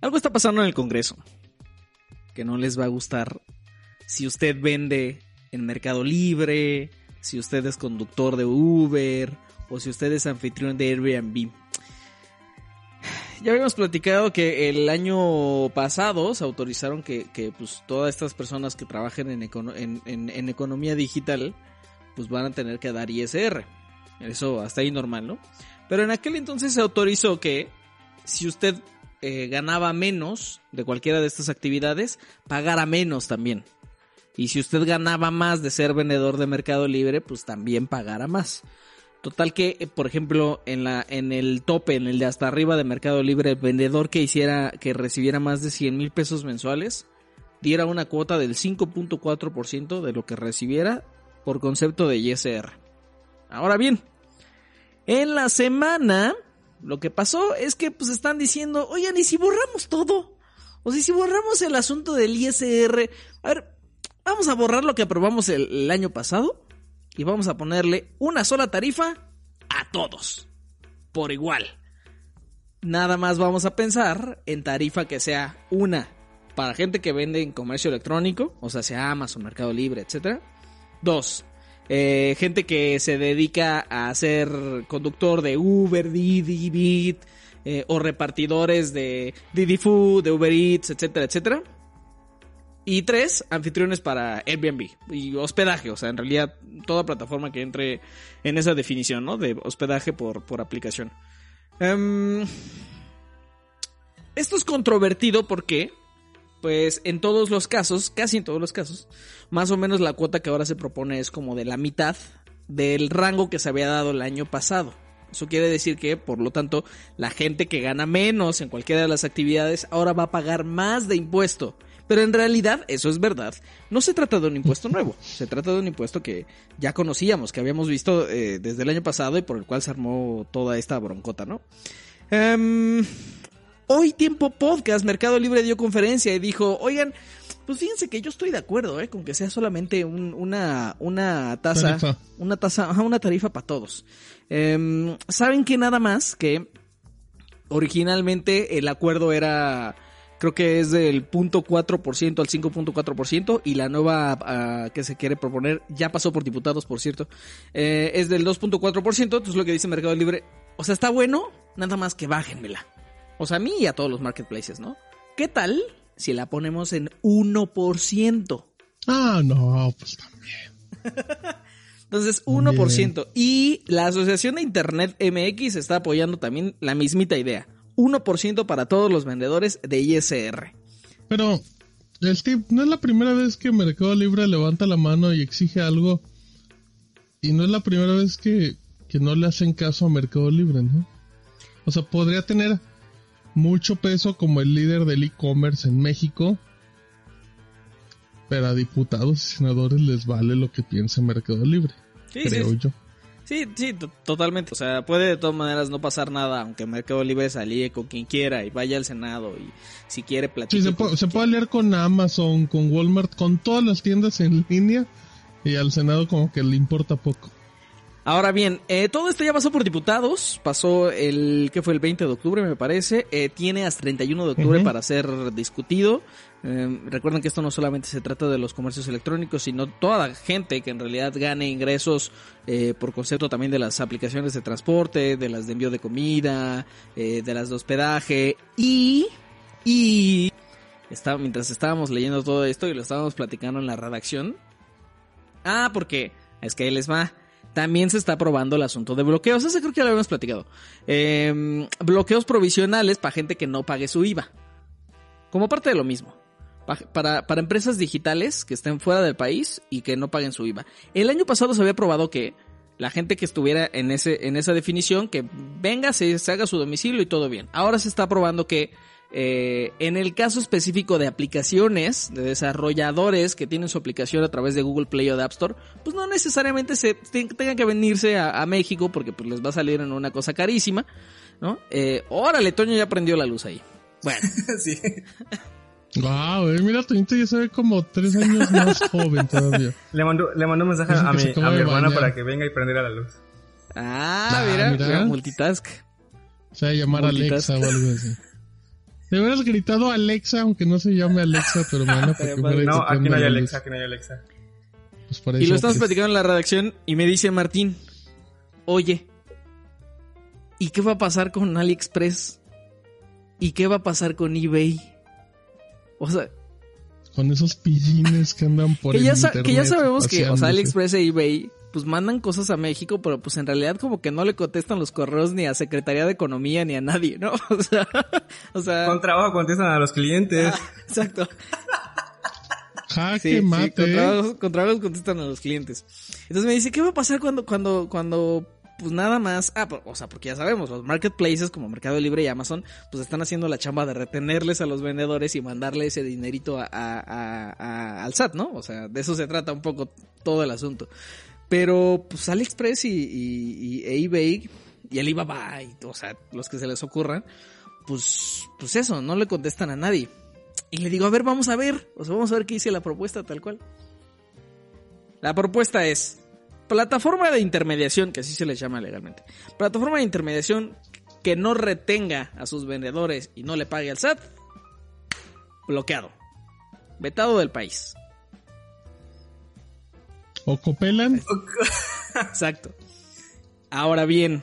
Algo está pasando en el Congreso que no les va a gustar si usted vende en Mercado Libre, si usted es conductor de Uber o si usted es anfitrión de Airbnb. Ya habíamos platicado que el año pasado se autorizaron que, que pues, todas estas personas que trabajen en, en economía digital pues van a tener que dar ISR. Eso hasta ahí normal, ¿no? Pero en aquel entonces se autorizó que si usted eh, ganaba menos de cualquiera de estas actividades, pagara menos también. Y si usted ganaba más de ser vendedor de Mercado Libre, pues también pagara más. Total que, eh, por ejemplo, en la en el tope, en el de hasta arriba de Mercado Libre, el vendedor que hiciera que recibiera más de 100 mil pesos mensuales, diera una cuota del 5.4% de lo que recibiera por concepto de ISR. Ahora bien, en la semana, lo que pasó es que pues están diciendo, oigan, ¿y si borramos todo? O si borramos el asunto del ISR, a ver, vamos a borrar lo que aprobamos el, el año pasado y vamos a ponerle una sola tarifa a todos, por igual. Nada más vamos a pensar en tarifa que sea una para gente que vende en comercio electrónico, o sea, sea Amazon, Mercado Libre, etcétera. Dos, eh, gente que se dedica a ser conductor de Uber, Didi, Bit, eh, o repartidores de Didi Food, de Uber Eats, etcétera, etcétera. Y tres, anfitriones para Airbnb y hospedaje, o sea, en realidad toda plataforma que entre en esa definición, ¿no? De hospedaje por, por aplicación. Em, esto es controvertido porque, pues, en todos los casos, casi en todos los casos, más o menos la cuota que ahora se propone es como de la mitad del rango que se había dado el año pasado. Eso quiere decir que, por lo tanto, la gente que gana menos en cualquiera de las actividades ahora va a pagar más de impuesto. Pero en realidad, eso es verdad. No se trata de un impuesto nuevo. Se trata de un impuesto que ya conocíamos, que habíamos visto eh, desde el año pasado y por el cual se armó toda esta broncota, ¿no? Em, hoy Tiempo Podcast, Mercado Libre dio conferencia y dijo, oigan, pues fíjense que yo estoy de acuerdo, ¿eh? Con que sea solamente un- una, una tasa, Tarifa. una tasa, ajá, una tarifa para todos. Em, Saben que nada más que originalmente el acuerdo era, creo que es del 0.4% al 5.4% y la nueva ah, que se quiere proponer ya pasó por diputados, por cierto, eh, es del 2.4%, entonces lo que dice Mercado Libre, o sea, está bueno, nada más que bájenmela. O sea, a mí y a todos los marketplaces, ¿no? ¿Qué tal si la ponemos en 1%? Ah, no, pues también. Entonces, 1%. Y la Asociación de Internet MX está apoyando también la mismita idea. 1% para todos los vendedores de ISR. Pero, el tip, no es la primera vez que Mercado Libre levanta la mano y exige algo. Y no es la primera vez que, que no le hacen caso a Mercado Libre, ¿no? O sea, podría tener mucho peso como el líder del e-commerce en México. Pero a diputados y senadores les vale lo que piense Mercado Libre, Sí, creo sí, yo. sí, sí, to- totalmente. O sea, puede de todas maneras no pasar nada, aunque Mercado Libre se alíe con quien quiera y vaya al Senado y si quiere Sí, platicar. se, puede, se puede aliar con Amazon, con Walmart, con todas las tiendas en línea. Y al Senado como que le importa poco. Ahora bien, eh, todo esto ya pasó por diputados, pasó el, que fue el 20 de octubre me parece, eh, tiene hasta 31 de octubre para ser discutido. Eh, recuerden que esto no solamente se trata de los comercios electrónicos, sino toda la gente que en realidad gane ingresos eh, por concepto también de las aplicaciones de transporte, de las de envío de comida, eh, de las de hospedaje y... y estaba, mientras estábamos leyendo todo esto y lo estábamos platicando en la redacción, Ah, porque es que ahí les va. También se está probando el asunto de bloqueos. Ese creo que ya lo habíamos platicado. Eh, bloqueos provisionales para gente que no pague su IVA. Como parte de lo mismo. Pa- Para, para empresas digitales que estén fuera del país y que no paguen su IVA. El año pasado se había probado que la gente que estuviera en, ese, en esa definición, que venga, se haga su domicilio y todo bien. Ahora se está probando que Eh, en el caso específico de aplicaciones, de desarrolladores que tienen su aplicación a través de Google Play o de App Store, pues no necesariamente se tengan que venirse a, México porque pues les va a salir en una cosa carísima, ¿no? Eh, órale, Toño ya prendió la luz ahí. Bueno. sí. Wow, eh, mira, Toñito ya se ve como tres años más joven todavía. Le mandó, le mandó un mensaje a mi, a mi hermana para que venga y prendiera la luz. Ah, mira, mira, multitask. O sea, llamar a Alexa o algo así. De hubieras gritado Alexa, aunque no se llame Alexa, pero bueno, porque No, aquí no hay Alexa, aquí no hay Alexa. Pues y lo estamos platicando en la redacción y me dice Martín, oye, ¿y qué va a pasar con AliExpress? ¿Y qué va a pasar con eBay? O sea... Con eesos pillines que andan por que ya internet. Que ya sabemos que, o sea, AliExpress e eBay pues mandan cosas a México, pero pues en realidad como que no le contestan los correos ni a Secretaría de Economía ni a nadie, ¿no? O sea, o sea... Con trabajo contestan a los clientes. Ah, exacto. Jaque mate. con, trabajo, contestan a los clientes. Entonces me dice, ¿qué va a pasar cuando, cuando, cuando pues nada más, ah, o sea, porque ya sabemos, los marketplaces como Mercado Libre y Amazon, pues están haciendo la chamba de retenerles a los vendedores y mandarle ese dinerito a, a, al SAT, ¿no? O sea, de eso se trata un poco todo el asunto. Pero pues AliExpress y, eBay y Alibaba, y, o sea, los que se les ocurran, pues, pues eso, no le contestan a nadie. Y le digo, a ver, vamos a ver, o sea, vamos a ver qué dice la propuesta tal cual. La propuesta es plataforma de intermediación, que así se le llama legalmente. Plataforma de intermediación que no retenga a sus vendedores y no le pague al SAT, bloqueado, vetado del país. ¿O copelan? Exacto. Ahora bien,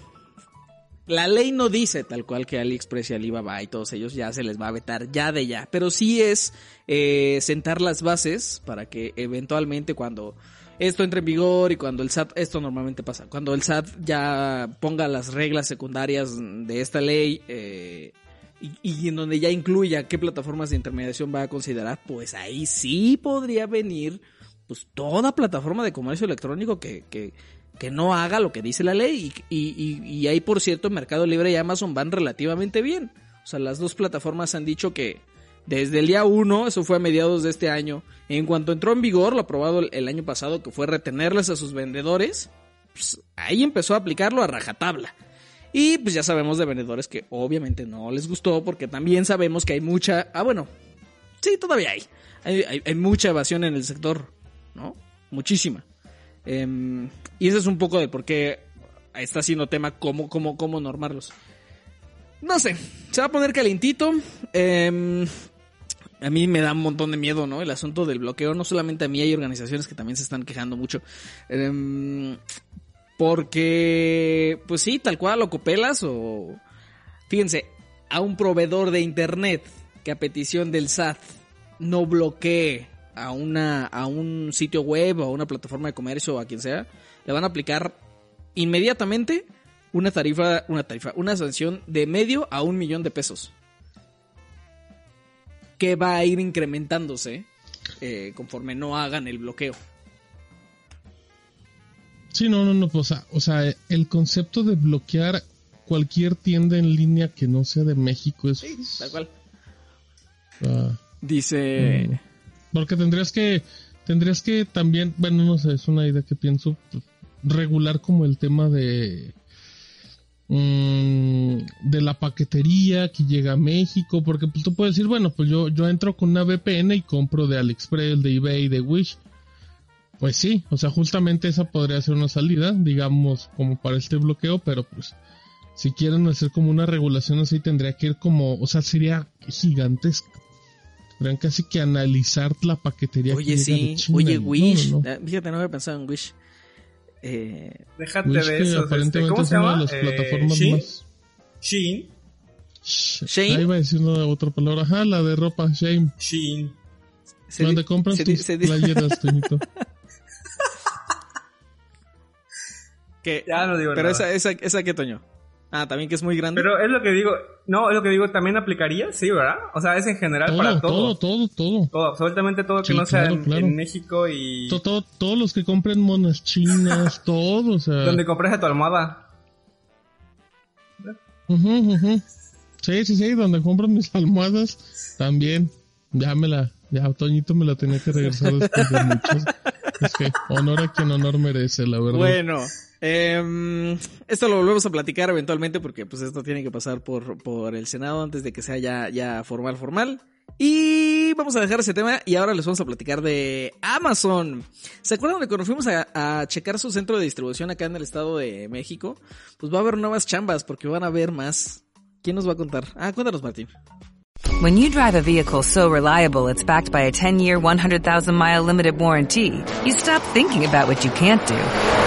la ley no dice tal cual que AliExpress y Alibaba y todos ellos ya se les va a vetar ya de ya, pero sí es eh, sentar las bases para que eventualmente cuando esto entre en vigor y cuando el SAT, esto normalmente pasa, cuando el SAT ya ponga las reglas secundarias de esta ley eh, y, y, en donde ya incluya qué plataformas de intermediación va a considerar, pues ahí sí podría venir pues toda plataforma de comercio electrónico que, que, que no haga lo que dice la ley. Y, y, y, ahí, por cierto, Mercado Libre y Amazon van relativamente bien. O sea, las dos plataformas han dicho que desde el día 1, eso fue a mediados de este año, en cuanto entró en vigor, lo aprobado el, año pasado, que fue retenerles a sus vendedores, pues ahí empezó a aplicarlo a rajatabla. Y pues ya sabemos de vendedores que obviamente no les gustó, porque también sabemos que hay mucha... Ah, bueno, sí, todavía hay. Hay, hay mucha evasión en el sector Muchísima. Em, y ese es un poco de por qué está siendo tema cómo, cómo, cómo normarlos. No sé, se va a poner calientito. Em, a mí me da un montón de miedo, ¿no? El asunto del bloqueo. No solamente a mí, hay organizaciones que también se están quejando mucho. Em, porque, pues sí, tal cual, o copelas o... Fíjense, a un proveedor de internet que a petición del SAT no bloquee a, una, a un sitio web o a una plataforma de comercio o a quien sea, le van a aplicar inmediatamente una tarifa, una tarifa, una sanción de medio a un millón de pesos. Que va a ir incrementándose eh, conforme no hagan el bloqueo. Sí, no, no, no, pues, o sea, el concepto de bloquear cualquier tienda en línea que no sea de México es... Sí, tal cual. Ah. Dice... Mm. Porque tendrías que, tendrías que también, bueno, no sé, es una idea que pienso, regular como el tema de, mm, de la paquetería que llega a México, porque pues tú puedes decir, bueno, pues yo, yo entro con una VPN y compro de AliExpress, de eBay, de Wish. Pues sí, o sea, justamente esa podría ser una salida, digamos, como para este bloqueo, pero pues si quieren hacer como una regulación así tendría que ir como, o sea, sería gigantesco. Tendrían casi que analizar la paquetería. Oye, sí. Oye, Wish. Ah, fíjate, no había pensado en Wish. Eh... Déjate de eso. Aparentemente este, ¿Cómo se llama? de las eh, plataformas más. Shein. Shane. Ahí iba a decir una otra palabra. Ajá, la de ropa, Shane. Shein. Donde compras tus playeras, Toñito. que, ya no digo Pero esa, esa, esa que, Toño. Ah, también que es muy grande. Pero es lo que digo, no, es lo que digo, también aplicaría, sí, ¿verdad? O sea, es en general para todo. Todo, todo, todo. Todo, absolutamente todo que no sea en, México y... Todo, todos los que compren monas chinas, todo, o sea... Donde compres a tu almohada. Sí, sí, sí, donde compro mis almohadas también. Ya me la, ya Toñito me la tenía que regresar después de muchos. Es que honor a quien honor merece, la verdad. Bueno, eh, esto lo volvemos a platicar eventualmente porque pues esto tiene que pasar por, por el Senado antes de que sea ya, ya formal, formal. Y vamos a dejar ese tema y ahora les vamos a platicar de Amazon. ¿Se acuerdan de cuando fuimos a, a, checar su centro de distribución acá en el Estado de México? Pues va a haber nuevas chambas porque van a haber más. ¿Quién nos va a contar? Ah, cuéntanos, Martín. When you drive a vehicle so reliable it's backed by a 10-year, 100,000-mile limited warranty, you stop thinking about what you can't do